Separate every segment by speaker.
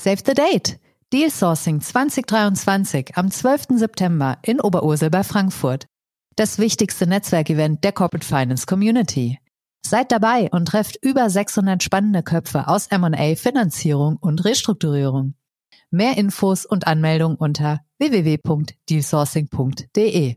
Speaker 1: Save the date! Deal Sourcing 2023 am 12. September in Oberursel bei Frankfurt. Das wichtigste Netzwerkevent der Corporate Finance Community. Seid dabei und trefft über 600 spannende Köpfe aus M&A, Finanzierung und Restrukturierung. Mehr Infos und Anmeldung unter www.dealsourcing.de.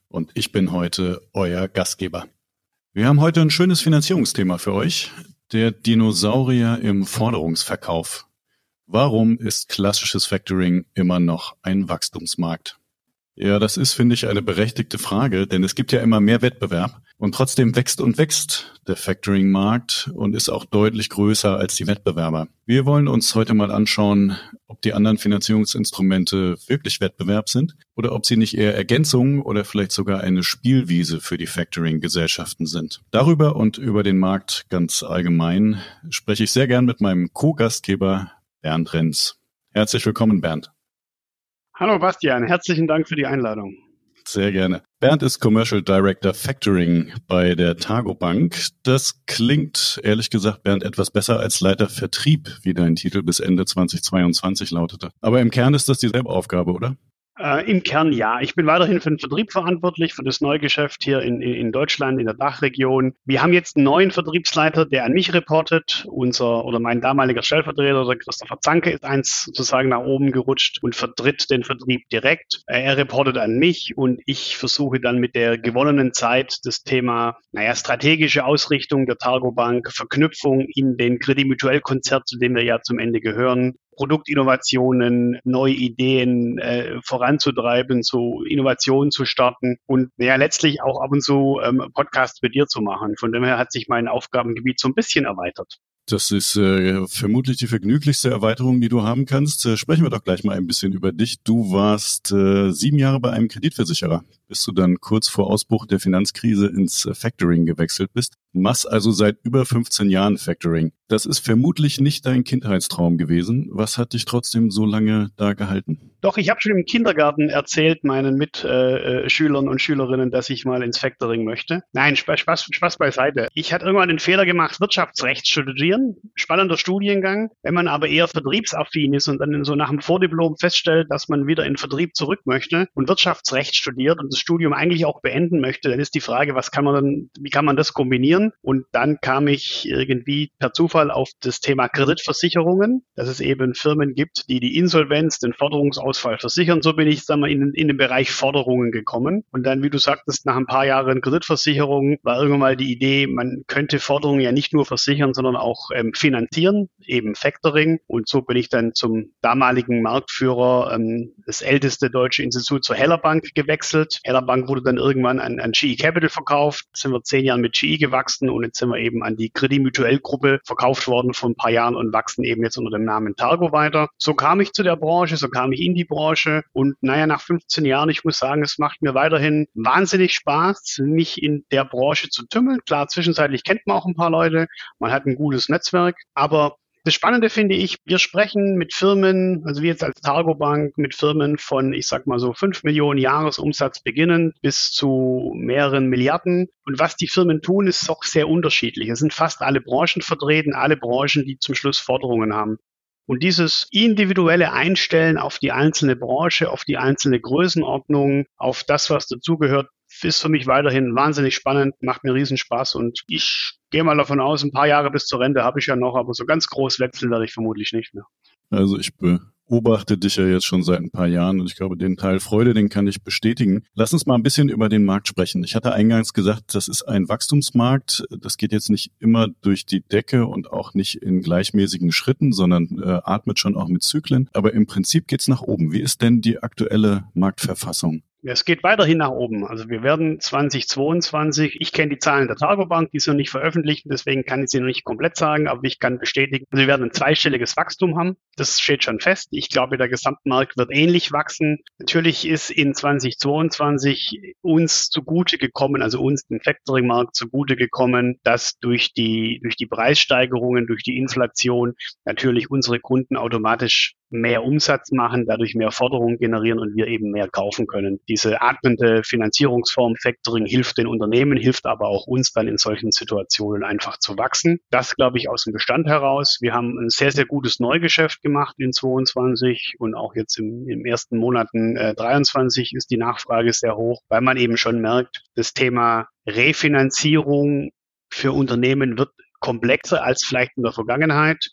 Speaker 2: und ich bin heute euer Gastgeber. Wir haben heute ein schönes Finanzierungsthema für euch. Der Dinosaurier im Forderungsverkauf. Warum ist klassisches Factoring immer noch ein Wachstumsmarkt? Ja, das ist, finde ich, eine berechtigte Frage, denn es gibt ja immer mehr Wettbewerb und trotzdem wächst und wächst der Factoring-Markt und ist auch deutlich größer als die Wettbewerber. Wir wollen uns heute mal anschauen, ob die anderen Finanzierungsinstrumente wirklich Wettbewerb sind oder ob sie nicht eher Ergänzungen oder vielleicht sogar eine Spielwiese für die Factoring-Gesellschaften sind. Darüber und über den Markt ganz allgemein spreche ich sehr gern mit meinem Co-Gastgeber Bernd Renz. Herzlich willkommen, Bernd.
Speaker 3: Hallo Bastian, herzlichen Dank für die Einladung.
Speaker 2: Sehr gerne. Bernd ist Commercial Director Factoring bei der Targo Bank. Das klingt, ehrlich gesagt, Bernd, etwas besser als Leiter Vertrieb, wie dein Titel bis Ende 2022 lautete. Aber im Kern ist das dieselbe Aufgabe, oder?
Speaker 3: Äh, Im Kern ja. Ich bin weiterhin für den Vertrieb verantwortlich, für das Neugeschäft hier in, in Deutschland, in der Dachregion. Wir haben jetzt einen neuen Vertriebsleiter, der an mich reportet. Unser oder mein damaliger Stellvertreter, der Christopher Zanke, ist eins sozusagen nach oben gerutscht und vertritt den Vertrieb direkt. Äh, er reportet an mich und ich versuche dann mit der gewonnenen Zeit das Thema, naja, strategische Ausrichtung der Targo Bank, Verknüpfung in den Credit Mutuel Konzert, zu dem wir ja zum Ende gehören, Produktinnovationen, neue Ideen äh, voranzutreiben, so Innovationen zu starten und ja letztlich auch ab und zu ähm, Podcasts mit dir zu machen. Von dem her hat sich mein Aufgabengebiet so ein bisschen erweitert.
Speaker 2: Das ist äh, vermutlich die vergnüglichste Erweiterung, die du haben kannst. Äh, sprechen wir doch gleich mal ein bisschen über dich. Du warst äh, sieben Jahre bei einem Kreditversicherer, bis du dann kurz vor Ausbruch der Finanzkrise ins äh, Factoring gewechselt bist. Machst also seit über 15 Jahren Factoring. Das ist vermutlich nicht dein Kindheitstraum gewesen. Was hat dich trotzdem so lange da gehalten?
Speaker 3: Doch, ich habe schon im Kindergarten erzählt meinen Mitschülern äh, und Schülerinnen, dass ich mal ins Factoring möchte. Nein, Spaß, Spaß, Spaß beiseite. Ich hatte irgendwann den Fehler gemacht, Wirtschaftsrecht studieren. Spannender Studiengang. Wenn man aber eher vertriebsaffin ist und dann so nach dem Vordiplom feststellt, dass man wieder in Vertrieb zurück möchte und Wirtschaftsrecht studiert und das Studium eigentlich auch beenden möchte, dann ist die Frage, was kann man dann, wie kann man das kombinieren? Und dann kam ich irgendwie per Zufall auf das Thema Kreditversicherungen, dass es eben Firmen gibt, die die Insolvenz, den Forderungsausfall versichern. So bin ich sag mal, in, in den Bereich Forderungen gekommen. Und dann, wie du sagtest, nach ein paar Jahren Kreditversicherung war irgendwann mal die Idee, man könnte Forderungen ja nicht nur versichern, sondern auch ähm, finanzieren, eben Factoring. Und so bin ich dann zum damaligen Marktführer, ähm, das älteste deutsche Institut zur Heller Bank gewechselt. Heller Bank wurde dann irgendwann an, an GE Capital verkauft. sind wir zehn Jahre mit GE gewachsen und jetzt sind wir eben an die Credit Mutuelle Gruppe verkauft worden vor ein paar Jahren und wachsen eben jetzt unter dem Namen Targo weiter. So kam ich zu der Branche, so kam ich in die Branche und naja, nach 15 Jahren, ich muss sagen, es macht mir weiterhin wahnsinnig Spaß, mich in der Branche zu tümmeln. Klar, zwischenzeitlich kennt man auch ein paar Leute, man hat ein gutes Netzwerk, aber das Spannende finde ich, wir sprechen mit Firmen, also wir jetzt als Targo Bank, mit Firmen von, ich sag mal so, fünf Millionen Jahresumsatz beginnen bis zu mehreren Milliarden. Und was die Firmen tun, ist auch sehr unterschiedlich. Es sind fast alle Branchen vertreten, alle Branchen, die zum Schluss Forderungen haben. Und dieses individuelle Einstellen auf die einzelne Branche, auf die einzelne Größenordnung, auf das, was dazugehört, ist für mich weiterhin wahnsinnig spannend, macht mir riesen Spaß und ich gehe mal davon aus, ein paar Jahre bis zur Rente habe ich ja noch, aber so ganz groß wechseln werde ich vermutlich nicht mehr.
Speaker 2: Also ich beobachte dich ja jetzt schon seit ein paar Jahren und ich glaube, den Teil Freude, den kann ich bestätigen. Lass uns mal ein bisschen über den Markt sprechen. Ich hatte eingangs gesagt, das ist ein Wachstumsmarkt. Das geht jetzt nicht immer durch die Decke und auch nicht in gleichmäßigen Schritten, sondern äh, atmet schon auch mit Zyklen. Aber im Prinzip geht's nach oben. Wie ist denn die aktuelle Marktverfassung?
Speaker 3: Es geht weiterhin nach oben. Also wir werden 2022, ich kenne die Zahlen der Targobank, die sind noch nicht veröffentlicht, deswegen kann ich sie noch nicht komplett sagen, aber ich kann bestätigen, also wir werden ein zweistelliges Wachstum haben. Das steht schon fest. Ich glaube, der Gesamtmarkt wird ähnlich wachsen. Natürlich ist in 2022 uns zugute gekommen, also uns den Factoring-Markt zugute gekommen, dass durch die, durch die Preissteigerungen, durch die Inflation natürlich unsere Kunden automatisch mehr Umsatz machen, dadurch mehr Forderungen generieren und wir eben mehr kaufen können. Diese atmende Finanzierungsform Factoring hilft den Unternehmen, hilft aber auch uns dann in solchen Situationen einfach zu wachsen. Das glaube ich aus dem Bestand heraus. Wir haben ein sehr, sehr gutes Neugeschäft gemacht in 22 und auch jetzt im, im ersten Monaten äh, 23 ist die Nachfrage sehr hoch, weil man eben schon merkt, das Thema Refinanzierung für Unternehmen wird komplexer als vielleicht in der Vergangenheit.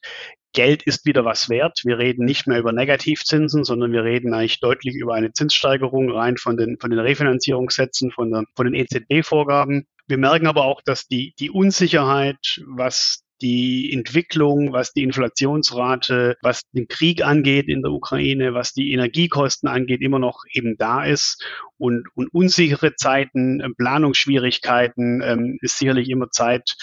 Speaker 3: Geld ist wieder was wert. Wir reden nicht mehr über Negativzinsen, sondern wir reden eigentlich deutlich über eine Zinssteigerung rein von den, von den Refinanzierungssätzen, von, der, von den EZB-Vorgaben. Wir merken aber auch, dass die, die Unsicherheit, was die Entwicklung, was die Inflationsrate, was den Krieg angeht in der Ukraine, was die Energiekosten angeht, immer noch eben da ist. Und, und unsichere Zeiten, äh, Planungsschwierigkeiten ähm, ist sicherlich immer Zeit.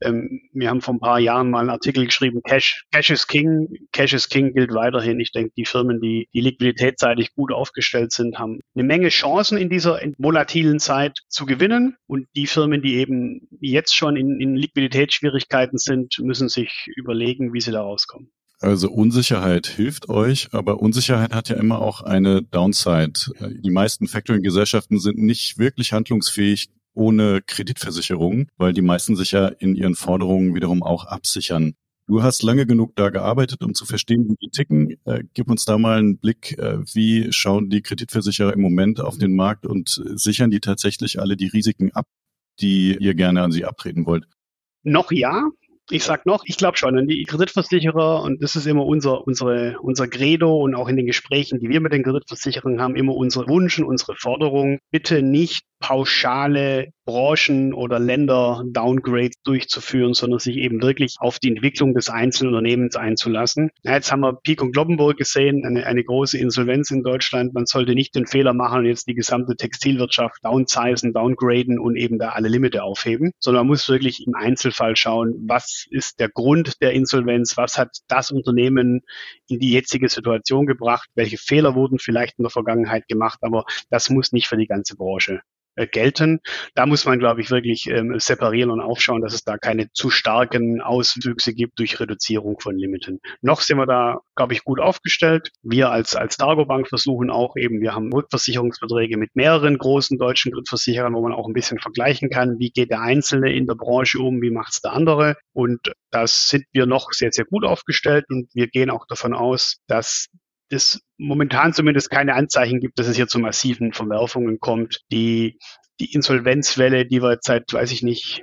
Speaker 3: Ähm, wir haben vor ein paar Jahren mal einen Artikel geschrieben, Cash, Cash is King. Cash is King gilt weiterhin. Ich denke, die Firmen, die, die liquiditätsseitig gut aufgestellt sind, haben eine Menge Chancen in dieser volatilen Zeit zu gewinnen. Und die Firmen, die eben jetzt schon in, in Liquiditätsschwierigkeiten sind, müssen sich überlegen, wie sie da rauskommen.
Speaker 2: Also Unsicherheit hilft euch, aber Unsicherheit hat ja immer auch eine Downside. Die meisten Factoring-Gesellschaften sind nicht wirklich handlungsfähig ohne Kreditversicherung, weil die meisten sich ja in ihren Forderungen wiederum auch absichern. Du hast lange genug da gearbeitet, um zu verstehen, wie die ticken. Äh, gib uns da mal einen Blick, äh, wie schauen die Kreditversicherer im Moment auf den Markt und sichern die tatsächlich alle die Risiken ab, die ihr gerne an sie abtreten wollt?
Speaker 3: Noch ja, ich sag noch, ich glaube schon an die Kreditversicherer und das ist immer unser, unsere, unser Credo und auch in den Gesprächen, die wir mit den Kreditversicherern haben, immer unsere Wunsch und unsere Forderung, bitte nicht pauschale Branchen- oder Länder-Downgrades durchzuführen, sondern sich eben wirklich auf die Entwicklung des einzelnen Unternehmens einzulassen. Ja, jetzt haben wir Peak und Globbenburg gesehen, eine, eine große Insolvenz in Deutschland. Man sollte nicht den Fehler machen und jetzt die gesamte Textilwirtschaft downsizen, downgraden und eben da alle Limite aufheben, sondern man muss wirklich im Einzelfall schauen, was ist der Grund der Insolvenz, was hat das Unternehmen in die jetzige Situation gebracht, welche Fehler wurden vielleicht in der Vergangenheit gemacht, aber das muss nicht für die ganze Branche äh, gelten. Da muss man, glaube ich, wirklich ähm, separieren und aufschauen, dass es da keine zu starken Auswüchse gibt durch Reduzierung von Limiten. Noch sind wir da, glaube ich, gut aufgestellt. Wir als, als Targobank versuchen auch eben, wir haben Rückversicherungsverträge mit mehreren großen deutschen Drittversicherern, wo man auch ein bisschen vergleichen kann, wie geht der Einzelne in der Branche um, wie macht es der andere. Und da sind wir noch sehr, sehr gut aufgestellt und wir gehen auch davon aus, dass es momentan zumindest keine Anzeichen gibt, dass es hier zu massiven Verwerfungen kommt. Die, die Insolvenzwelle, die wir jetzt seit, weiß ich nicht,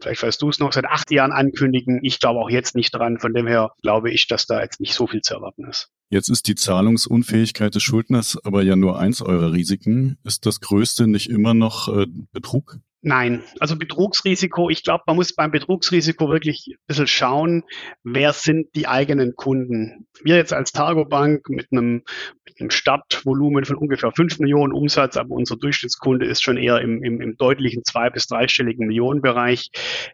Speaker 3: vielleicht weißt du es noch, seit acht Jahren ankündigen. Ich glaube auch jetzt nicht dran. Von dem her glaube ich, dass da jetzt nicht so viel zu erwarten ist.
Speaker 2: Jetzt ist die Zahlungsunfähigkeit des Schuldners aber ja nur eins eurer Risiken. Ist das größte nicht immer noch äh, Betrug?
Speaker 3: Nein, also Betrugsrisiko, ich glaube, man muss beim Betrugsrisiko wirklich ein bisschen schauen, wer sind die eigenen Kunden. Wir jetzt als Targobank mit einem, mit einem Startvolumen von ungefähr fünf Millionen Umsatz, aber unser Durchschnittskunde ist schon eher im, im, im deutlichen zwei- bis dreistelligen Millionenbereich.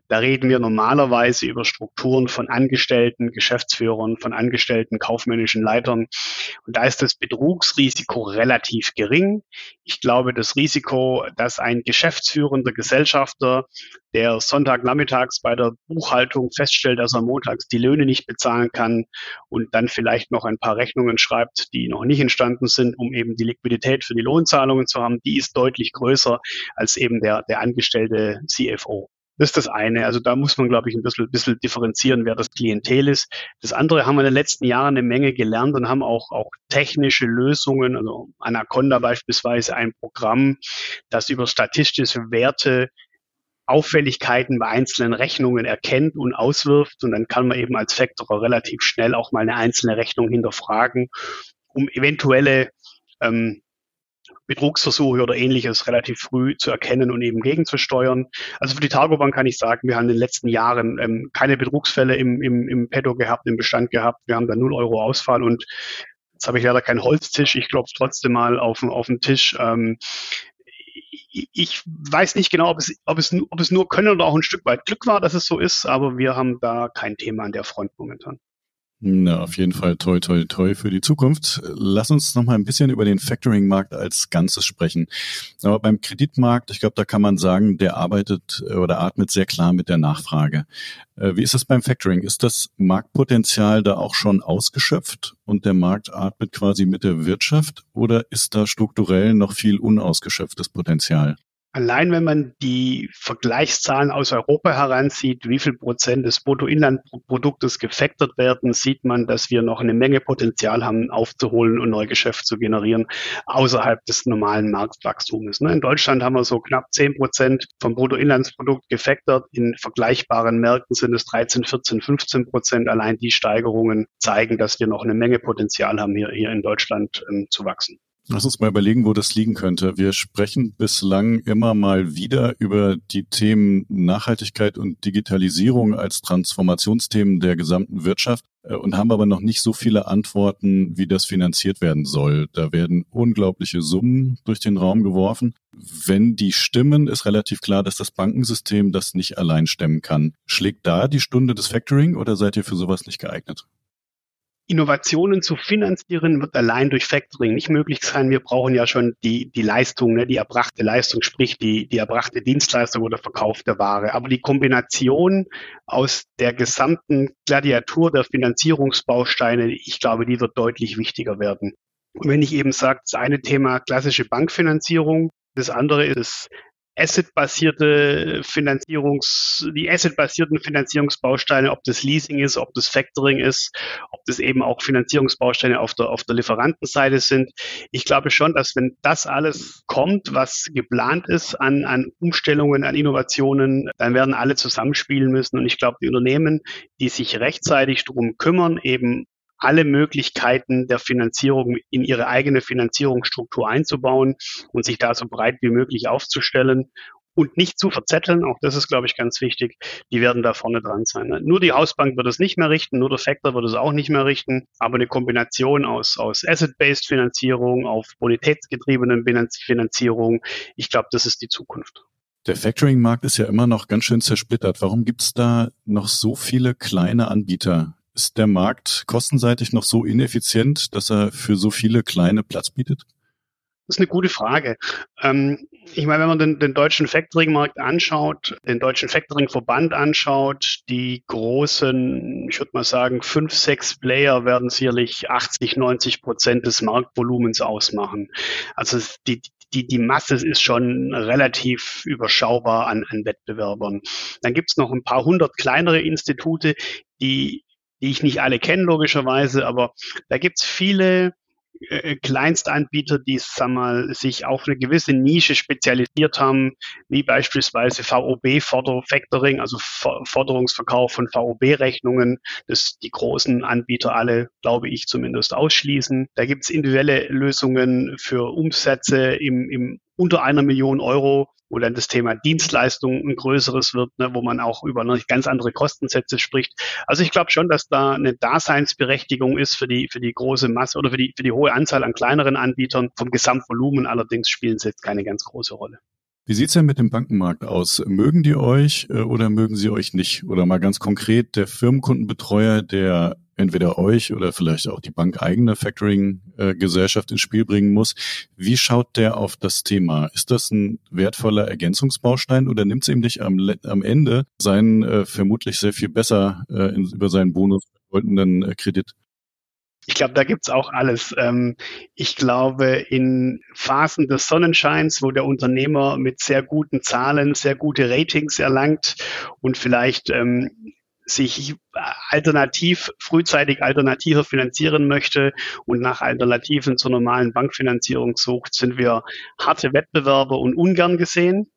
Speaker 3: Da reden wir normalerweise über Strukturen von Angestellten, Geschäftsführern, von Angestellten, kaufmännischen Leitern. Und da ist das Betrugsrisiko relativ gering. Ich glaube, das Risiko, dass ein Geschäftsführender Gesellschafter, der Sonntagnachmittags bei der Buchhaltung feststellt, dass er montags die Löhne nicht bezahlen kann und dann vielleicht noch ein paar Rechnungen schreibt, die noch nicht entstanden sind, um eben die Liquidität für die Lohnzahlungen zu haben, die ist deutlich größer als eben der, der angestellte CFO. Das ist das eine. Also da muss man, glaube ich, ein bisschen, bisschen differenzieren, wer das Klientel ist. Das andere haben wir in den letzten Jahren eine Menge gelernt und haben auch, auch technische Lösungen, also Anaconda beispielsweise ein Programm, das über statistische Werte Auffälligkeiten bei einzelnen Rechnungen erkennt und auswirft. Und dann kann man eben als Factorer relativ schnell auch mal eine einzelne Rechnung hinterfragen, um eventuelle ähm, Betrugsversuche oder ähnliches relativ früh zu erkennen und eben gegenzusteuern. Also für die Targobank kann ich sagen, wir haben in den letzten Jahren ähm, keine Betrugsfälle im, im, im Petto gehabt, im Bestand gehabt. Wir haben da null Euro Ausfall und Jetzt habe ich leider keinen Holztisch. Ich klopfe trotzdem mal auf, auf den Tisch. Ähm, ich weiß nicht genau, ob es, ob, es, ob es nur Können oder auch ein Stück weit Glück war, dass es so ist, aber wir haben da kein Thema an der Front momentan.
Speaker 2: Na, auf jeden Fall toi, toi, toi für die Zukunft. Lass uns noch mal ein bisschen über den Factoring-Markt als Ganzes sprechen. Aber beim Kreditmarkt, ich glaube, da kann man sagen, der arbeitet äh, oder atmet sehr klar mit der Nachfrage. Äh, wie ist das beim Factoring? Ist das Marktpotenzial da auch schon ausgeschöpft und der Markt atmet quasi mit der Wirtschaft oder ist da strukturell noch viel unausgeschöpftes Potenzial?
Speaker 3: Allein wenn man die Vergleichszahlen aus Europa heranzieht, wie viel Prozent des Bruttoinlandproduktes gefactored werden, sieht man, dass wir noch eine Menge Potenzial haben, aufzuholen und Neugeschäft zu generieren, außerhalb des normalen Marktwachstums. Ne, in Deutschland haben wir so knapp 10 Prozent vom Bruttoinlandsprodukt gefactored. In vergleichbaren Märkten sind es 13, 14, 15 Prozent. Allein die Steigerungen zeigen, dass wir noch eine Menge Potenzial haben, hier, hier in Deutschland ähm, zu wachsen.
Speaker 2: Lass uns mal überlegen, wo das liegen könnte. Wir sprechen bislang immer mal wieder über die Themen Nachhaltigkeit und Digitalisierung als Transformationsthemen der gesamten Wirtschaft äh, und haben aber noch nicht so viele Antworten, wie das finanziert werden soll. Da werden unglaubliche Summen durch den Raum geworfen. Wenn die stimmen, ist relativ klar, dass das Bankensystem das nicht allein stemmen kann. Schlägt da die Stunde des Factoring oder seid ihr für sowas nicht geeignet?
Speaker 3: Innovationen zu finanzieren, wird allein durch Factoring nicht möglich sein. Wir brauchen ja schon die, die Leistung, ne, die erbrachte Leistung, sprich die, die erbrachte Dienstleistung oder verkaufte Ware. Aber die Kombination aus der gesamten Gladiatur der Finanzierungsbausteine, ich glaube, die wird deutlich wichtiger werden. Und wenn ich eben sage, das eine Thema klassische Bankfinanzierung, das andere ist Asset-basierte Finanzierungs, die Asset-basierten Finanzierungsbausteine, ob das Leasing ist, ob das Factoring ist, ob das eben auch Finanzierungsbausteine auf der, auf der Lieferantenseite sind. Ich glaube schon, dass wenn das alles kommt, was geplant ist an, an Umstellungen, an Innovationen, dann werden alle zusammenspielen müssen. Und ich glaube, die Unternehmen, die sich rechtzeitig darum kümmern, eben alle Möglichkeiten der Finanzierung in ihre eigene Finanzierungsstruktur einzubauen und sich da so breit wie möglich aufzustellen und nicht zu verzetteln. Auch das ist, glaube ich, ganz wichtig. Die werden da vorne dran sein. Nur die Hausbank wird es nicht mehr richten, nur der Factor wird es auch nicht mehr richten. Aber eine Kombination aus, aus Asset-Based Finanzierung, auf bonitätsgetriebenen Finanzierung, ich glaube, das ist die Zukunft.
Speaker 2: Der Factoring-Markt ist ja immer noch ganz schön zersplittert. Warum gibt es da noch so viele kleine Anbieter? Ist der Markt kostenseitig noch so ineffizient, dass er für so viele kleine Platz bietet?
Speaker 3: Das ist eine gute Frage. Ähm, ich meine, wenn man den, den deutschen Factoring-Markt anschaut, den deutschen Factoring-Verband anschaut, die großen, ich würde mal sagen, fünf, sechs Player werden sicherlich 80, 90 Prozent des Marktvolumens ausmachen. Also die, die, die Masse ist schon relativ überschaubar an, an Wettbewerbern. Dann gibt es noch ein paar hundert kleinere Institute, die die ich nicht alle kenne, logischerweise, aber da gibt's viele äh, Kleinstanbieter, die sag mal, sich auf eine gewisse Nische spezialisiert haben, wie beispielsweise VOB Factoring, also Forderungsverkauf von VOB-Rechnungen, das die großen Anbieter alle, glaube ich, zumindest ausschließen. Da gibt's individuelle Lösungen für Umsätze im, im unter einer Million Euro wo dann das Thema Dienstleistung ein größeres wird, ne, wo man auch über eine ganz andere Kostensätze spricht. Also ich glaube schon, dass da eine Daseinsberechtigung ist für die, für die große Masse oder für die, für die hohe Anzahl an kleineren Anbietern. Vom Gesamtvolumen allerdings spielen sie jetzt keine ganz große Rolle.
Speaker 2: Wie sieht's denn mit dem Bankenmarkt aus? Mögen die euch äh, oder mögen sie euch nicht? Oder mal ganz konkret, der Firmenkundenbetreuer, der entweder euch oder vielleicht auch die bankeigene Factoring-Gesellschaft ins Spiel bringen muss. Wie schaut der auf das Thema? Ist das ein wertvoller Ergänzungsbaustein oder nimmt es ihm nicht am, am Ende seinen äh, vermutlich sehr viel besser äh, in, über seinen Bonus bedeutenden äh, Kredit?
Speaker 3: Ich glaube, da gibt's auch alles. Ähm, ich glaube, in Phasen des Sonnenscheins, wo der Unternehmer mit sehr guten Zahlen, sehr gute Ratings erlangt und vielleicht ähm, sich alternativ, frühzeitig alternativer finanzieren möchte und nach Alternativen zur normalen Bankfinanzierung sucht, sind wir harte Wettbewerber und ungern gesehen.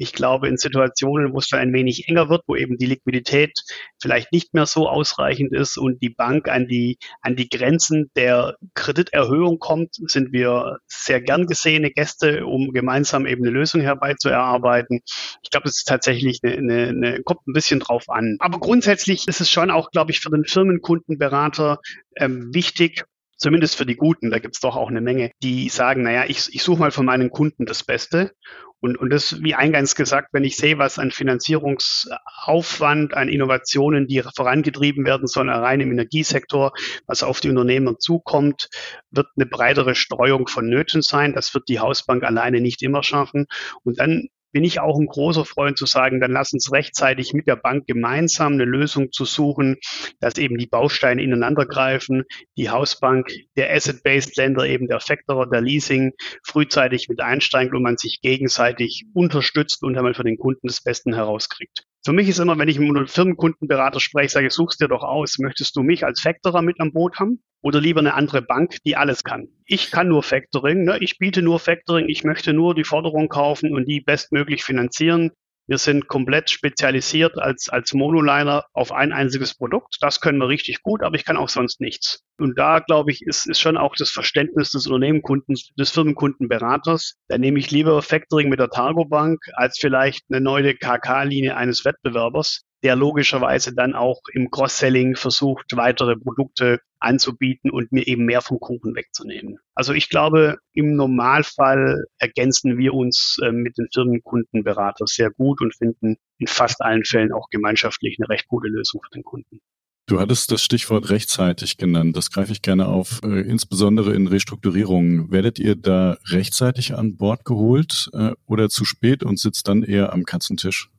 Speaker 3: Ich glaube, in Situationen, wo es ein wenig enger wird, wo eben die Liquidität vielleicht nicht mehr so ausreichend ist und die Bank an die, an die Grenzen der Krediterhöhung kommt, sind wir sehr gern gesehene Gäste, um gemeinsam eben eine Lösung herbeizuerarbeiten. Ich glaube, es ist tatsächlich eine, eine, eine, kommt ein bisschen drauf an. Aber grundsätzlich ist es schon auch, glaube ich, für den Firmenkundenberater ähm, wichtig, zumindest für die Guten, da gibt's doch auch eine Menge, die sagen, naja, ich, ich suche mal von meinen Kunden das Beste. Und, und das, wie eingangs gesagt, wenn ich sehe, was an Finanzierungsaufwand, an Innovationen, die vorangetrieben werden sollen, rein im Energiesektor, was auf die Unternehmer zukommt, wird eine breitere Streuung vonnöten sein. Das wird die Hausbank alleine nicht immer schaffen. Und dann bin ich auch ein großer Freund zu sagen, dann lass uns rechtzeitig mit der Bank gemeinsam eine Lösung zu suchen, dass eben die Bausteine ineinander greifen, die Hausbank, der Asset-Based Lender, eben der Factorer, der Leasing frühzeitig mit einsteigt und man sich gegenseitig unterstützt und einmal für den Kunden das Besten herauskriegt. Für mich ist immer, wenn ich mit einem Firmenkundenberater spreche, sage ich, suchst dir doch aus, möchtest du mich als Factorer mit am Boot haben oder lieber eine andere Bank, die alles kann? Ich kann nur Factoring, ne? ich biete nur Factoring, ich möchte nur die Forderung kaufen und die bestmöglich finanzieren. Wir sind komplett spezialisiert als, als Monoliner auf ein einziges Produkt. Das können wir richtig gut, aber ich kann auch sonst nichts. Und da, glaube ich, ist, ist schon auch das Verständnis des Unternehmenkundens, des Firmenkundenberaters. Da nehme ich lieber Factoring mit der Targo Bank als vielleicht eine neue KK-Linie eines Wettbewerbers, der logischerweise dann auch im Cross-Selling versucht, weitere Produkte anzubieten und mir eben mehr vom Kuchen wegzunehmen. Also ich glaube, im Normalfall ergänzen wir uns äh, mit den Firmenkundenberater sehr gut und finden in fast allen Fällen auch gemeinschaftlich eine recht gute Lösung für den Kunden.
Speaker 2: Du hattest das Stichwort rechtzeitig genannt. Das greife ich gerne auf, äh, insbesondere in Restrukturierungen. Werdet ihr da rechtzeitig an Bord geholt äh, oder zu spät und sitzt dann eher am Katzentisch?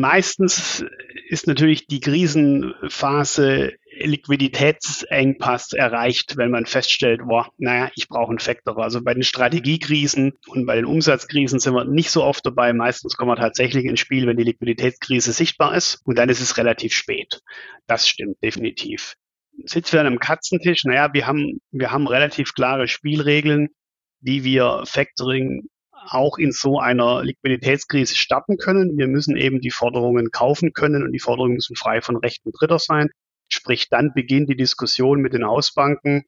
Speaker 3: Meistens ist natürlich die Krisenphase Liquiditätsengpass erreicht, wenn man feststellt, boah, naja, ich brauche einen Faktor. Also bei den Strategiekrisen und bei den Umsatzkrisen sind wir nicht so oft dabei. Meistens kommen wir tatsächlich ins Spiel, wenn die Liquiditätskrise sichtbar ist und dann ist es relativ spät. Das stimmt definitiv. Sitzen wir an einem Katzentisch? Naja, wir haben, wir haben relativ klare Spielregeln, wie wir Factoring auch in so einer Liquiditätskrise starten können. Wir müssen eben die Forderungen kaufen können und die Forderungen müssen frei von Rechten Dritter sein. Sprich, dann beginnt die Diskussion mit den Hausbanken.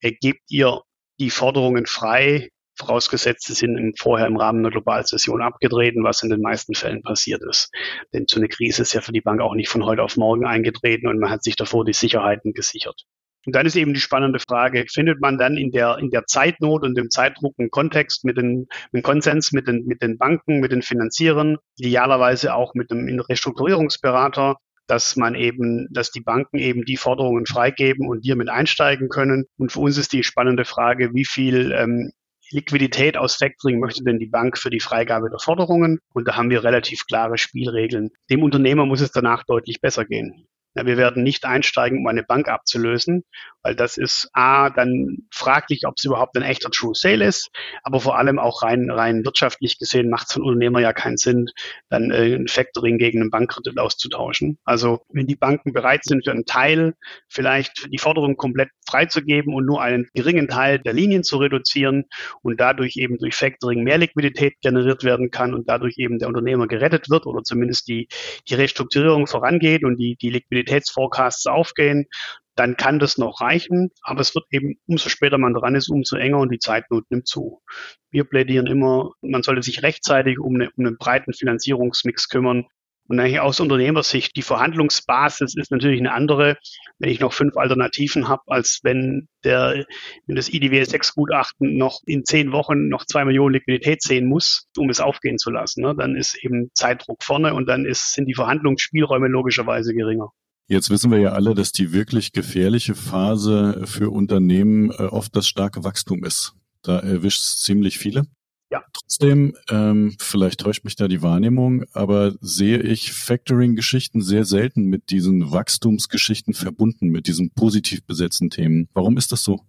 Speaker 3: Gebt ihr die Forderungen frei, vorausgesetzt, sie sind vorher im Rahmen einer Globalsession abgetreten, was in den meisten Fällen passiert ist. Denn so eine Krise ist ja für die Bank auch nicht von heute auf morgen eingetreten und man hat sich davor die Sicherheiten gesichert. Und dann ist eben die spannende Frage, findet man dann in der, in der Zeitnot und dem Zeitdruck einen Kontext mit einen Konsens mit den, mit den Banken, mit den Finanzierern, idealerweise auch mit dem Restrukturierungsberater, dass man eben, dass die Banken eben die Forderungen freigeben und wir mit einsteigen können. Und für uns ist die spannende Frage, wie viel ähm, Liquidität aus Factoring möchte denn die Bank für die Freigabe der Forderungen? Und da haben wir relativ klare Spielregeln. Dem Unternehmer muss es danach deutlich besser gehen. Wir werden nicht einsteigen, um eine Bank abzulösen, weil das ist A, dann fraglich, ob es überhaupt ein echter True Sale ist, aber vor allem auch rein, rein wirtschaftlich gesehen macht es für einen Unternehmer ja keinen Sinn, dann äh, ein Factoring gegen einen Bankkredit auszutauschen. Also wenn die Banken bereit sind, für einen Teil vielleicht die Forderung komplett freizugeben und nur einen geringen Teil der Linien zu reduzieren und dadurch eben durch Factoring mehr Liquidität generiert werden kann und dadurch eben der Unternehmer gerettet wird oder zumindest die, die Restrukturierung vorangeht und die, die Liquiditätsforecasts aufgehen, dann kann das noch reichen, aber es wird eben, umso später man dran ist, umso enger und die Zeitnot nimmt zu. Wir plädieren immer, man sollte sich rechtzeitig um, eine, um einen breiten Finanzierungsmix kümmern, und eigentlich aus Unternehmersicht, die Verhandlungsbasis ist natürlich eine andere, wenn ich noch fünf Alternativen habe, als wenn der, wenn das IDW 6 Gutachten noch in zehn Wochen noch zwei Millionen Liquidität sehen muss, um es aufgehen zu lassen. Ne? Dann ist eben Zeitdruck vorne und dann ist, sind die Verhandlungsspielräume logischerweise geringer.
Speaker 2: Jetzt wissen wir ja alle, dass die wirklich gefährliche Phase für Unternehmen äh, oft das starke Wachstum ist. Da erwischt es ziemlich viele. Ja. Trotzdem, ähm, vielleicht täuscht mich da die Wahrnehmung, aber sehe ich Factoring-Geschichten sehr selten mit diesen Wachstumsgeschichten verbunden, mit diesen positiv besetzten Themen. Warum ist das so?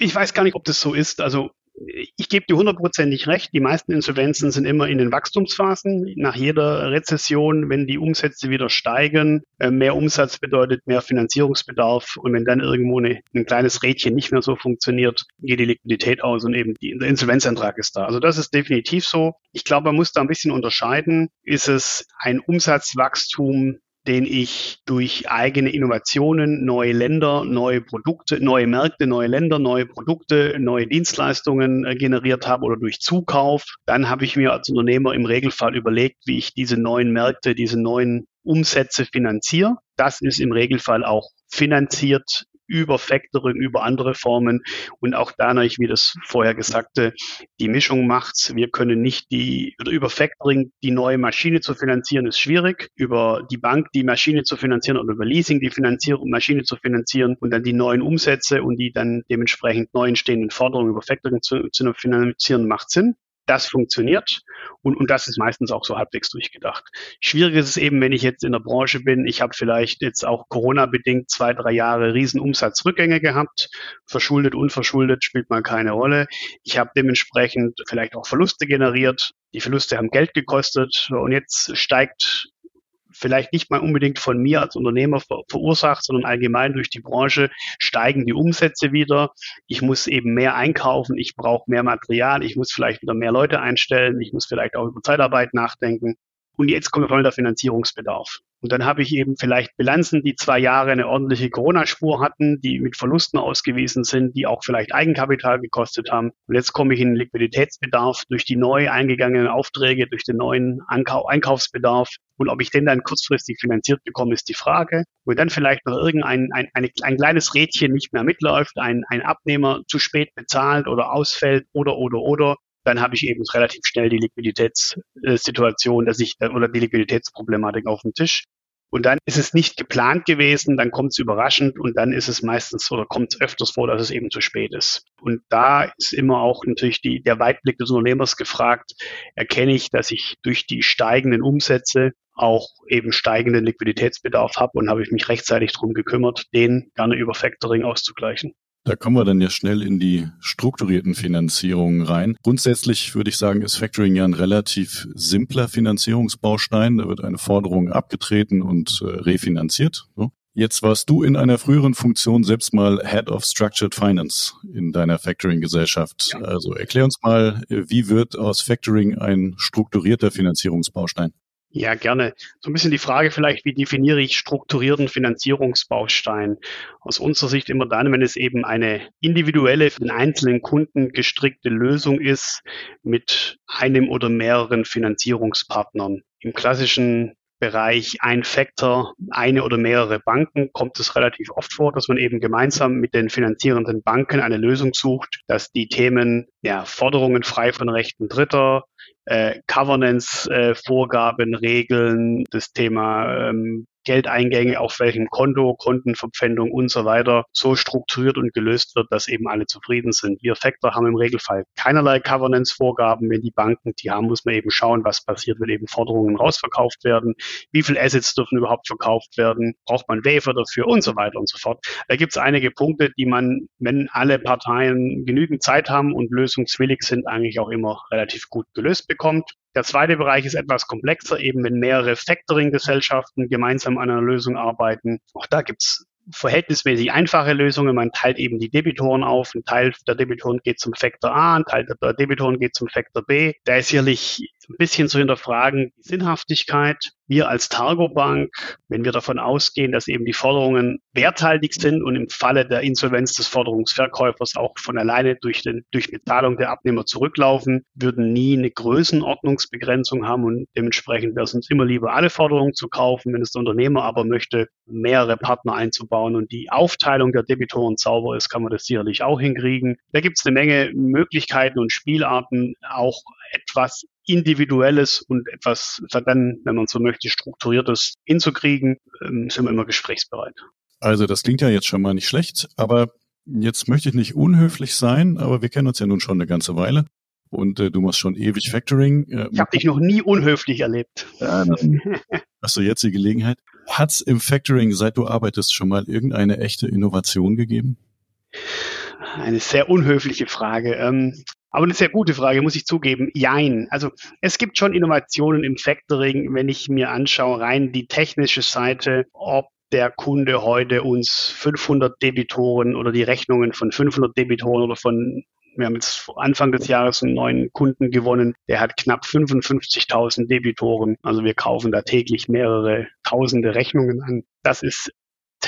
Speaker 3: Ich weiß gar nicht, ob das so ist. Also ich gebe dir hundertprozentig recht, die meisten Insolvenzen sind immer in den Wachstumsphasen. Nach jeder Rezession, wenn die Umsätze wieder steigen, äh, mehr Umsatz bedeutet mehr Finanzierungsbedarf. Und wenn dann irgendwo eine, ein kleines Rädchen nicht mehr so funktioniert, geht die Liquidität aus und eben die, der Insolvenzantrag ist da. Also das ist definitiv so. Ich glaube, man muss da ein bisschen unterscheiden. Ist es ein Umsatzwachstum, den ich durch eigene Innovationen, neue Länder, neue Produkte, neue Märkte, neue Länder, neue Produkte, neue Dienstleistungen äh, generiert habe oder durch Zukauf. Dann habe ich mir als Unternehmer im Regelfall überlegt, wie ich diese neuen Märkte, diese neuen Umsätze finanziere. Das ist im Regelfall auch finanziert über Factoring, über andere Formen. Und auch dadurch, wie das vorher gesagte, die Mischung macht's. Wir können nicht die, oder über Factoring die neue Maschine zu finanzieren, ist schwierig. Über die Bank die Maschine zu finanzieren oder über Leasing die Finanzierung, Maschine zu finanzieren und dann die neuen Umsätze und die dann dementsprechend neu entstehenden Forderungen über Factoring zu, zu finanzieren, macht Sinn das funktioniert. Und, und das ist meistens auch so halbwegs durchgedacht. Schwierig ist es eben, wenn ich jetzt in der Branche bin, ich habe vielleicht jetzt auch Corona-bedingt zwei, drei Jahre Riesenumsatzrückgänge gehabt, verschuldet, unverschuldet spielt mal keine Rolle. Ich habe dementsprechend vielleicht auch Verluste generiert, die Verluste haben Geld gekostet. Und jetzt steigt vielleicht nicht mal unbedingt von mir als Unternehmer ver verursacht, sondern allgemein durch die Branche steigen die Umsätze wieder. Ich muss eben mehr einkaufen, ich brauche mehr Material, ich muss vielleicht wieder mehr Leute einstellen, ich muss vielleicht auch über Zeitarbeit nachdenken. Und jetzt kommt voll der Finanzierungsbedarf. Und dann habe ich eben vielleicht Bilanzen, die zwei Jahre eine ordentliche Corona-Spur hatten, die mit Verlusten ausgewiesen sind, die auch vielleicht Eigenkapital gekostet haben. Und jetzt komme ich in Liquiditätsbedarf durch die neu eingegangenen Aufträge, durch den neuen Ankau Einkaufsbedarf. Und ob ich den dann kurzfristig finanziert bekomme, ist die Frage. Und dann vielleicht noch irgendein ein, ein, ein kleines Rädchen nicht mehr mitläuft, ein, ein Abnehmer zu spät bezahlt oder ausfällt oder, oder, oder dann habe ich eben relativ schnell die Liquiditätssituation, dass ich oder die Liquiditätsproblematik auf dem Tisch. Und dann ist es nicht geplant gewesen, dann kommt es überraschend und dann ist es meistens oder kommt es öfters vor, dass es eben zu spät ist. Und da ist immer auch natürlich die, der Weitblick des Unternehmers gefragt. Erkenne ich, dass ich durch die steigenden Umsätze auch eben steigenden Liquiditätsbedarf habe und habe ich mich rechtzeitig darum gekümmert, den gerne über Factoring auszugleichen.
Speaker 2: Da kommen wir dann ja schnell in die strukturierten Finanzierungen rein. Grundsätzlich würde ich sagen, ist Factoring ja ein relativ simpler Finanzierungsbaustein. Da wird eine Forderung abgetreten und äh, refinanziert. So. Jetzt warst du in einer früheren Funktion selbst mal Head of Structured Finance in deiner Factoring-Gesellschaft. Ja. Also erklär uns mal, wie wird aus Factoring ein strukturierter Finanzierungsbaustein?
Speaker 3: Ja, gerne. So ein bisschen die Frage vielleicht, wie definiere ich strukturierten Finanzierungsbaustein? Aus unserer Sicht immer dann, wenn es eben eine individuelle, für den einzelnen Kunden gestrickte Lösung ist mit einem oder mehreren Finanzierungspartnern. Im klassischen Bereich ein Factor, eine oder mehrere Banken, kommt es relativ oft vor, dass man eben gemeinsam mit den finanzierenden Banken eine Lösung sucht, dass die Themen ja, Forderungen frei von Rechten Dritter, äh, Governance-Vorgaben, äh, Regeln, das Thema ähm, Geldeingänge auf welchem Konto, Kontenverpfändung und so weiter so strukturiert und gelöst wird, dass eben alle zufrieden sind. Wir Factor haben im Regelfall keinerlei Governance-Vorgaben. Wenn die Banken die haben, muss man eben schauen, was passiert, wenn eben Forderungen rausverkauft werden. Wie viele Assets dürfen überhaupt verkauft werden? Braucht man Wafer dafür und so weiter und so fort. Da gibt es einige Punkte, die man, wenn alle Parteien genügend Zeit haben und lösungswillig sind, eigentlich auch immer relativ gut gelöst bekommt. Der zweite Bereich ist etwas komplexer, eben wenn mehrere Factoring-Gesellschaften gemeinsam an einer Lösung arbeiten. Auch da gibt's verhältnismäßig einfache Lösungen. Man teilt eben die Debitoren auf. Ein Teil der Debitoren geht zum Factor A, ein Teil der Debitoren geht zum Factor B. Da ist sicherlich ein bisschen zu hinterfragen die Sinnhaftigkeit. Wir als Targo-Bank, wenn wir davon ausgehen, dass eben die Forderungen werthaltig sind und im Falle der Insolvenz des Forderungsverkäufers auch von alleine durch, den, durch Bezahlung der Abnehmer zurücklaufen, würden nie eine Größenordnungsbegrenzung haben und dementsprechend wäre es uns immer lieber, alle Forderungen zu kaufen. Wenn es der Unternehmer aber möchte, mehrere Partner einzubauen und die Aufteilung der Debitoren sauber ist, kann man das sicherlich auch hinkriegen. Da gibt es eine Menge Möglichkeiten und Spielarten, auch etwas Individuelles und etwas dann, wenn man so möchte, Strukturiertes hinzukriegen, ähm, sind wir immer gesprächsbereit.
Speaker 2: Also das klingt ja jetzt schon mal nicht schlecht, aber jetzt möchte ich nicht unhöflich sein, aber wir kennen uns ja nun schon eine ganze Weile und äh, du machst schon ewig Factoring.
Speaker 3: Äh, ich habe dich noch nie unhöflich erlebt. Ja,
Speaker 2: hast du jetzt die Gelegenheit? Hat's im Factoring, seit du arbeitest, schon mal irgendeine echte Innovation gegeben?
Speaker 3: Eine sehr unhöfliche Frage. Ähm, aber eine sehr gute Frage, muss ich zugeben. Jein. Also es gibt schon Innovationen im Factoring, wenn ich mir anschaue, rein die technische Seite, ob der Kunde heute uns 500 Debitoren oder die Rechnungen von 500 Debitoren oder von wir haben jetzt Anfang des Jahres einen neuen Kunden gewonnen, der hat knapp 55.000 Debitoren. Also wir kaufen da täglich mehrere tausende Rechnungen an. Das ist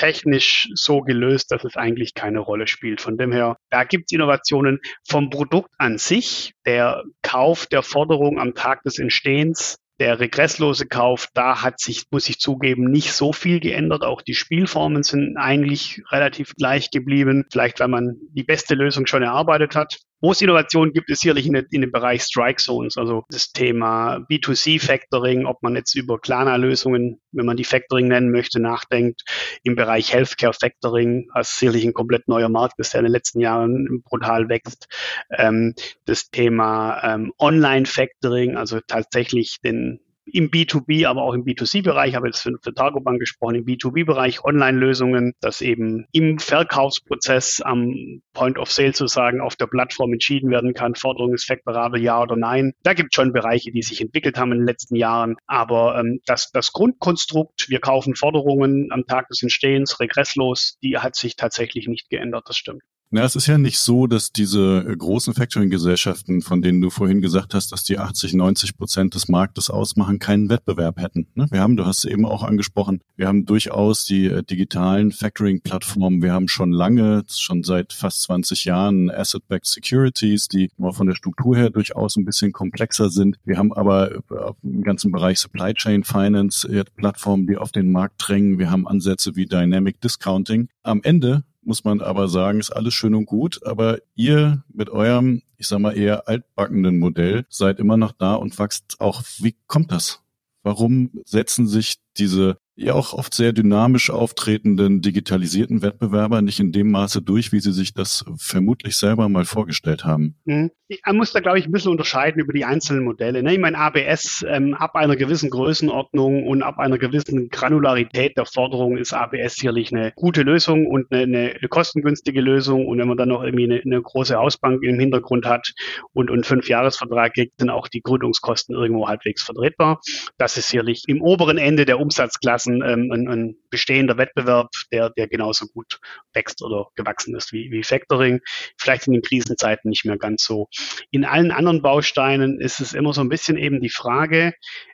Speaker 3: technisch so gelöst, dass es eigentlich keine Rolle spielt. Von dem her, da gibt es Innovationen vom Produkt an sich, der Kauf der Forderung am Tag des Entstehens, der regresslose Kauf, da hat sich, muss ich zugeben, nicht so viel geändert. Auch die Spielformen sind eigentlich relativ gleich geblieben. Vielleicht, weil man die beste Lösung schon erarbeitet hat. Es Innovation gibt, ist sicherlich in, in, dem Bereich Strike Zones, also das Thema B2C Factoring, ob man jetzt über Klarna-Lösungen, wenn man die Factoring nennen möchte, nachdenkt. Im Bereich Healthcare Factoring, was sicherlich ein komplett neuer Markt ist, der in den letzten Jahren brutal wächst. Ähm, das Thema ähm, Online Factoring, also tatsächlich den im B2B, aber auch im B2C-Bereich, habe jetzt für, für Targobank gesprochen, im B2B-Bereich Online-Lösungen, dass eben im Verkaufsprozess am Point of Sale sozusagen auf der Plattform entschieden werden kann, Forderung ist faktorabel, ja oder nein. Da gibt es schon Bereiche, die sich entwickelt haben in den letzten Jahren, aber ähm, das, das Grundkonstrukt, wir kaufen Forderungen am Tag des Entstehens regresslos, die hat sich tatsächlich nicht geändert, das stimmt.
Speaker 2: Na, es ist ja nicht so, dass diese äh, großen Factoring-Gesellschaften, von denen du vorhin gesagt hast, dass die 80, 90 Prozent des Marktes ausmachen, keinen Wettbewerb hätten. Ne? Wir haben, du hast es eben auch angesprochen, wir haben durchaus die äh, digitalen Factoring-Plattformen. Wir haben schon lange, schon seit fast 20 Jahren Asset-Backed Securities, die von der Struktur her durchaus ein bisschen komplexer sind. Wir haben aber äh, im ganzen Bereich Supply Chain Finance Plattformen, die auf den Markt drängen. Wir haben Ansätze wie Dynamic Discounting. Am Ende muss man aber sagen, ist alles schön und gut, aber ihr mit eurem, ich sag mal, eher altbackenden Modell seid immer noch da und wächst auch. Wie kommt das? Warum setzen sich diese ja auch oft sehr dynamisch auftretenden digitalisierten Wettbewerber nicht in dem Maße durch, wie sie sich das vermutlich selber mal vorgestellt haben.
Speaker 3: Mhm. Man muss da, glaube ich, ein bisschen unterscheiden über die einzelnen Modelle. Ne? Ich meine, ABS ähm, ab einer gewissen Größenordnung und ab einer gewissen Granularität der Forderung ist ABS sicherlich eine gute Lösung und eine, eine, kostengünstige Lösung. Und wenn man dann noch irgendwie eine, eine große Hausbank im Hintergrund hat und, einen Fünfjahresvertrag kriegt, sind auch die Gründungskosten irgendwo halbwegs vertretbar. Das ist sicherlich im oberen Ende der Umsatzklassen ein, ähm, ein, ein bestehender Wettbewerb, der, der genauso gut wächst oder gewachsen ist wie, wie Factoring. Vielleicht in den Krisenzeiten nicht mehr ganz so. In allen anderen Bausteinen ist es immer so ein bisschen eben die Frage,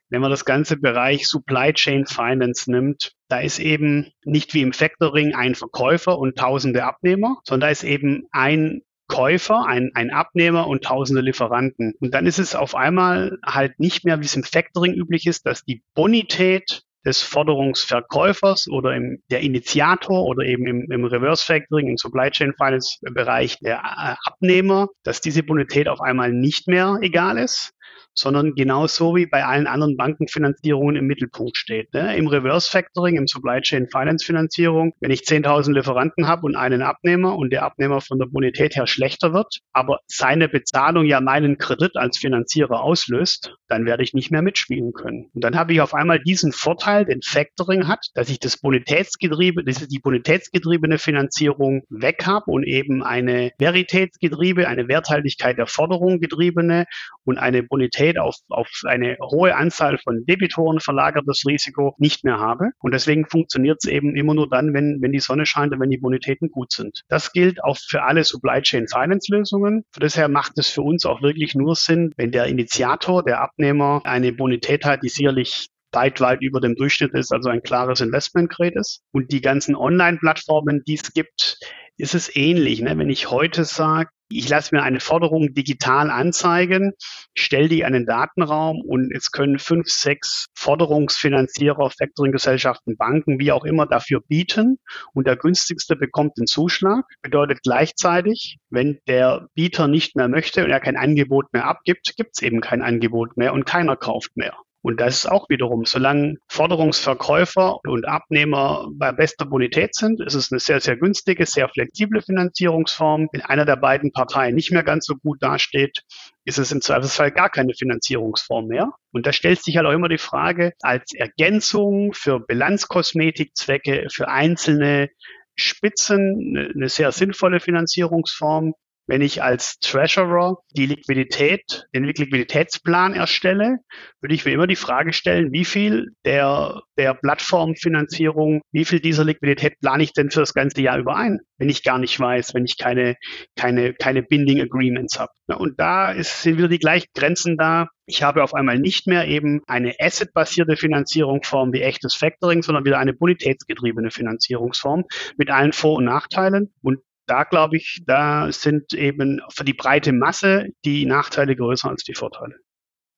Speaker 3: wenn man das ganze Bereich Supply Chain Finance nimmt, da ist eben nicht wie im Factoring ein Verkäufer und tausende Abnehmer, sondern da ist eben ein Käufer, ein, ein Abnehmer und tausende Lieferanten. Und dann ist es auf einmal halt nicht mehr, wie es im Factoring üblich ist, dass die Bonität des Forderungsverkäufers oder im, der Initiator oder eben im, im Reverse Factoring, im Supply Chain Finance Bereich der Abnehmer, dass diese Bonität auf einmal nicht mehr egal ist, sondern genauso wie bei allen anderen Bankenfinanzierungen im Mittelpunkt steht. Ne? Im Reverse Factoring, im Supply Chain Finance Finanzierung, wenn ich 10.000 Lieferanten habe und einen Abnehmer und der Abnehmer von der Bonität her schlechter wird, aber seine Bezahlung ja meinen Kredit als Finanzierer auslöst, dann werde ich nicht mehr mitspielen können. Und dann habe ich auf einmal diesen Vorteil, den Factoring hat, dass ich das Bonitätsgetriebe, die bonitätsgetriebene Finanzierung weg habe und eben eine Veritätsgetriebe, eine Werthaltigkeit der Forderung getriebene und eine Bonität Liquidität auf, auf eine hohe Anzahl von Debitoren verlagertes Risiko nicht mehr habe. Und deswegen funktioniert es eben immer nur dann, wenn, wenn die Sonne scheint und wenn die Bonitäten gut sind. Das gilt auch für alle Supply Chain Finance Lösungen. Von daher macht es für uns auch wirklich nur Sinn, wenn der Initiator, der Abnehmer eine Bonität hat, die sicherlich weit, weit über dem Durchschnitt ist, also ein klares Investment-Grade ist. Und die ganzen Online-Plattformen, die es gibt, ist es ähnlich. Ne? Wenn ich heute sage, ich lasse mir eine Forderung digital anzeigen, stelle die an den Datenraum und es können fünf, sechs Forderungsfinanzierer, Factoring-Gesellschaften, Banken, wie auch immer dafür bieten und der günstigste bekommt den Zuschlag. Bedeutet gleichzeitig, wenn der Bieter nicht mehr möchte und er kein Angebot mehr abgibt, gibt es eben kein Angebot mehr und keiner kauft mehr. Und das ist auch wiederum, solange Forderungsverkäufer und Abnehmer bei bester Bonität sind, ist es eine sehr, sehr günstige, sehr flexible Finanzierungsform. Wenn einer der beiden Parteien nicht mehr ganz so gut dasteht, ist es im Zweifelsfall gar keine Finanzierungsform mehr. Und da stellt sich halt auch immer die Frage, als Ergänzung für Bilanzkosmetikzwecke, für einzelne Spitzen eine sehr sinnvolle Finanzierungsform wenn ich als Treasurer die Liquidität, den Liquiditätsplan erstelle, würde ich mir immer die Frage stellen, wie viel der, der Plattformfinanzierung, wie viel dieser Liquidität plane ich denn für das ganze Jahr über ein, wenn ich gar nicht weiß, wenn ich keine, keine, keine Binding Agreements habe. Und da ist, sind wieder die gleichen Grenzen da. Ich habe auf einmal nicht mehr eben eine asset-basierte Finanzierungsform wie echtes Factoring, sondern wieder eine bonitätsgetriebene Finanzierungsform mit allen Vor- und Nachteilen. Und da glaube ich, da sind eben für die breite Masse die Nachteile größer als die Vorteile.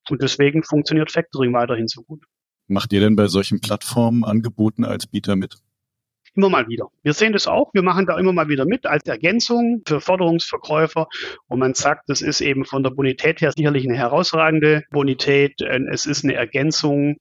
Speaker 3: Und deswegen funktioniert Factoring weiterhin so gut.
Speaker 2: Macht ihr denn bei solchen Plattformen Angeboten als Bieter mit?
Speaker 3: Immer mal wieder. Wir sehen das auch. Wir machen da immer mal wieder mit als Ergänzung für Forderungsverkäufer. Und man sagt, das ist eben von der Bonität her sicherlich eine herausragende Bonität. Es ist eine Ergänzung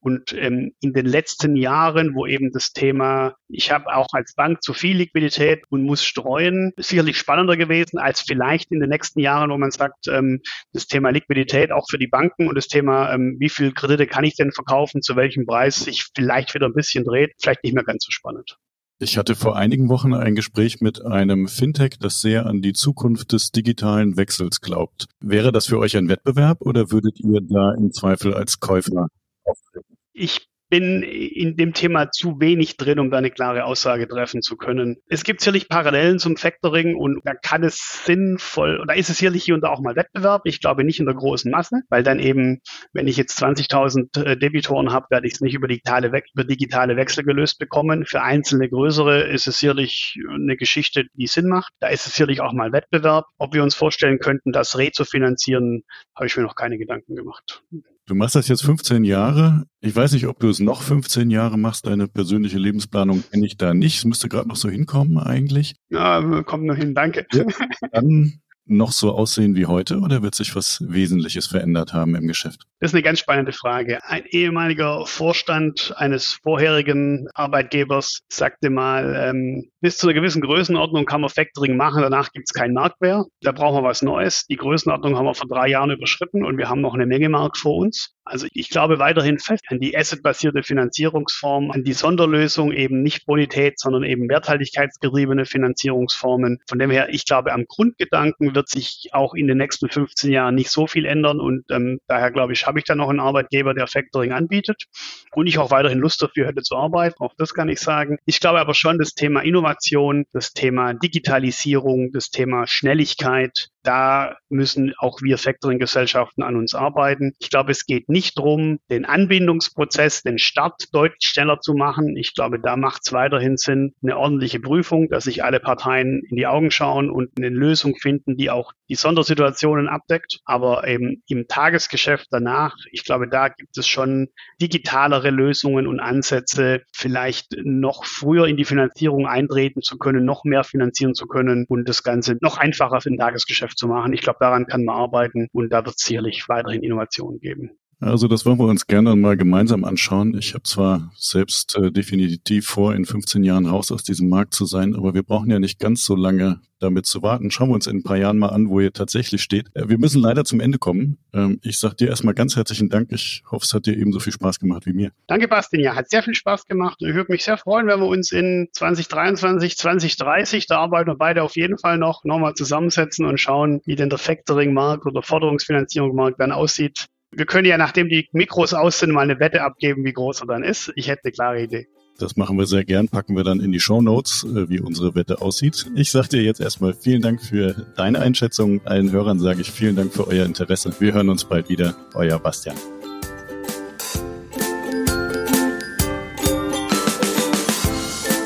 Speaker 3: und ähm, in den letzten Jahren, wo eben das Thema, ich habe auch als Bank zu viel Liquidität und muss streuen, sicherlich spannender gewesen als vielleicht in den nächsten Jahren, wo man sagt, ähm, das Thema Liquidität auch für die Banken und das Thema, ähm, wie viel Kredite kann ich denn verkaufen, zu welchem Preis sich vielleicht wieder ein bisschen dreht, vielleicht nicht mehr ganz so spannend.
Speaker 2: Ich hatte vor einigen Wochen ein Gespräch mit einem Fintech, das sehr an die Zukunft des digitalen Wechsels glaubt. Wäre das für euch ein Wettbewerb oder würdet ihr da im Zweifel als Käufer auftreten?
Speaker 3: Ich bin in dem Thema zu wenig drin, um da eine klare Aussage treffen zu können. Es gibt sicherlich Parallelen zum Factoring und da kann es sinnvoll, oder ist es sicherlich hier und da auch mal Wettbewerb. Ich glaube nicht in der großen Masse, weil dann eben, wenn ich jetzt 20.000 äh, Debitoren habe, werde ich es nicht über digitale, über digitale Wechsel gelöst bekommen. Für einzelne größere ist es sicherlich eine Geschichte, die Sinn macht. Da ist es sicherlich auch mal Wettbewerb. Ob wir uns vorstellen könnten, das Re zu finanzieren, habe ich mir noch keine Gedanken gemacht.
Speaker 2: Du machst das jetzt 15 Jahre. Ich weiß nicht, ob du es noch 15 Jahre machst. Deine persönliche Lebensplanung kenne ich da nicht. Es müsste gerade noch so hinkommen eigentlich.
Speaker 3: Ja, kommt noch hin, danke. Ja,
Speaker 2: dann noch so aussehen wie heute oder wird sich was Wesentliches verändert haben im Geschäft?
Speaker 3: Das ist eine ganz spannende Frage. Ein ehemaliger Vorstand eines vorherigen Arbeitgebers sagte mal, ähm, bis zu einer gewissen Größenordnung kann man Factoring machen, danach gibt es keinen Markt mehr. Da brauchen wir was Neues. Die Größenordnung haben wir vor drei Jahren überschritten und wir haben noch eine Menge Markt vor uns. Also ich glaube weiterhin fest an die assetbasierte Finanzierungsform, an die Sonderlösung, eben nicht Bonität, sondern eben werthaltigkeitsgetriebene Finanzierungsformen. Von dem her, ich glaube, am Grundgedanken wird sich auch in den nächsten 15 Jahren nicht so viel ändern und ähm, daher glaube ich, habe ich da noch einen Arbeitgeber, der Factoring anbietet und ich auch weiterhin Lust dafür hätte zu arbeiten. Auch das kann ich sagen. Ich glaube aber schon, das Thema Innovation, das Thema Digitalisierung, das Thema Schnelligkeit, da müssen auch wir Factoring-Gesellschaften an uns arbeiten. Ich glaube, es geht nicht darum, den Anbindungsprozess, den Start deutlich schneller zu machen. Ich glaube, da macht es weiterhin Sinn, eine ordentliche Prüfung, dass sich alle Parteien in die Augen schauen und eine Lösung finden, die auch die Sondersituationen abdeckt. Aber eben im Tagesgeschäft danach, ich glaube, da gibt es schon digitalere Lösungen und Ansätze, vielleicht noch früher in die Finanzierung eintreten zu können, noch mehr finanzieren zu können und das Ganze noch einfacher für den Tagesgeschäft Geschäft zu machen. Ich glaube, daran kann man arbeiten und da wird es sicherlich weiterhin Innovationen geben.
Speaker 2: Also das wollen wir uns gerne mal gemeinsam anschauen. Ich habe zwar selbst äh, definitiv vor, in 15 Jahren raus aus diesem Markt zu sein, aber wir brauchen ja nicht ganz so lange damit zu warten. Schauen wir uns in ein paar Jahren mal an, wo ihr tatsächlich steht. Äh, wir müssen leider zum Ende kommen. Ähm, ich sage dir erstmal ganz herzlichen Dank. Ich hoffe, es hat dir ebenso viel Spaß gemacht wie mir.
Speaker 3: Danke, Bastian. Ja, hat sehr viel Spaß gemacht. Ich würde mich sehr freuen, wenn wir uns in 2023, 2030, da arbeiten wir beide auf jeden Fall noch, nochmal zusammensetzen und schauen, wie denn der Factoring-Markt oder Forderungsfinanzierungsmarkt dann aussieht. Wir können ja, nachdem die Mikros aus sind, mal eine Wette abgeben, wie groß er dann ist. Ich hätte eine klare Idee.
Speaker 2: Das machen wir sehr gern, packen wir dann in die Show Notes, äh, wie unsere Wette aussieht. Ich sage dir jetzt erstmal vielen Dank für deine Einschätzung. Allen Hörern sage ich vielen Dank für euer Interesse. Wir hören uns bald wieder. Euer Bastian.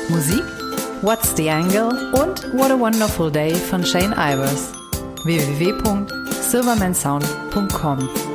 Speaker 1: Musik What's the Angle und What a Wonderful Day von Shane Ivers. www.silvermansound.com